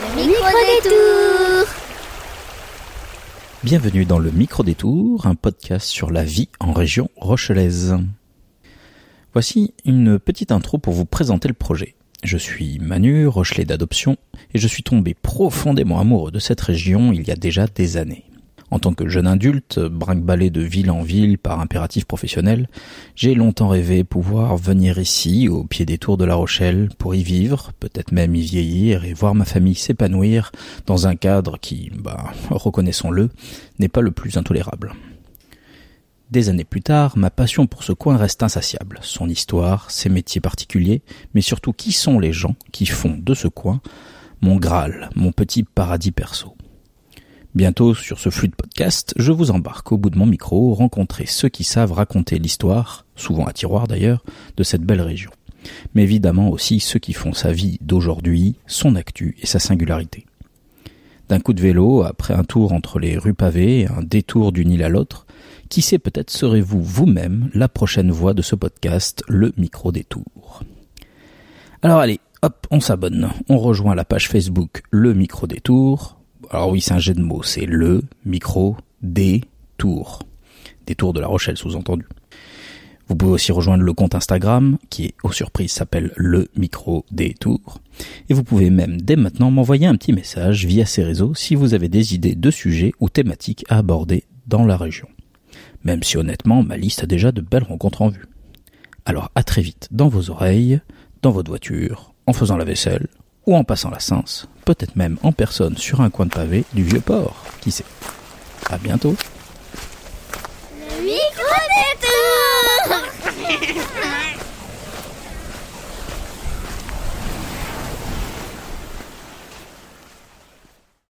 Micro-détour Bienvenue dans le micro-détour, un podcast sur la vie en région rochelaise. Voici une petite intro pour vous présenter le projet. Je suis Manu, Rochelet d'adoption, et je suis tombé profondément amoureux de cette région il y a déjà des années. En tant que jeune adulte, brinque-ballé de ville en ville par impératif professionnel, j'ai longtemps rêvé pouvoir venir ici, au pied des tours de La Rochelle, pour y vivre, peut-être même y vieillir et voir ma famille s'épanouir dans un cadre qui, bah, reconnaissons-le, n'est pas le plus intolérable. Des années plus tard, ma passion pour ce coin reste insatiable. Son histoire, ses métiers particuliers, mais surtout qui sont les gens qui font de ce coin mon Graal, mon petit paradis perso. Bientôt, sur ce flux de podcast, je vous embarque au bout de mon micro, rencontrer ceux qui savent raconter l'histoire, souvent à tiroir d'ailleurs, de cette belle région. Mais évidemment aussi ceux qui font sa vie d'aujourd'hui, son actu et sa singularité. D'un coup de vélo, après un tour entre les rues pavées, un détour d'une île à l'autre, qui sait peut-être serez-vous vous-même la prochaine voix de ce podcast, le micro détour. Alors allez, hop, on s'abonne, on rejoint la page Facebook Le Micro Détour, alors oui, c'est un jet de mots, c'est le micro des tours. Des tours de la Rochelle, sous-entendu. Vous pouvez aussi rejoindre le compte Instagram, qui aux surprises, s'appelle le micro des tours. Et vous pouvez même, dès maintenant, m'envoyer un petit message via ces réseaux si vous avez des idées de sujets ou thématiques à aborder dans la région. Même si honnêtement, ma liste a déjà de belles rencontres en vue. Alors à très vite dans vos oreilles, dans votre voiture, en faisant la vaisselle, ou en passant la Sens, peut-être même en personne sur un coin de pavé du vieux port, qui sait? À bientôt. Le micro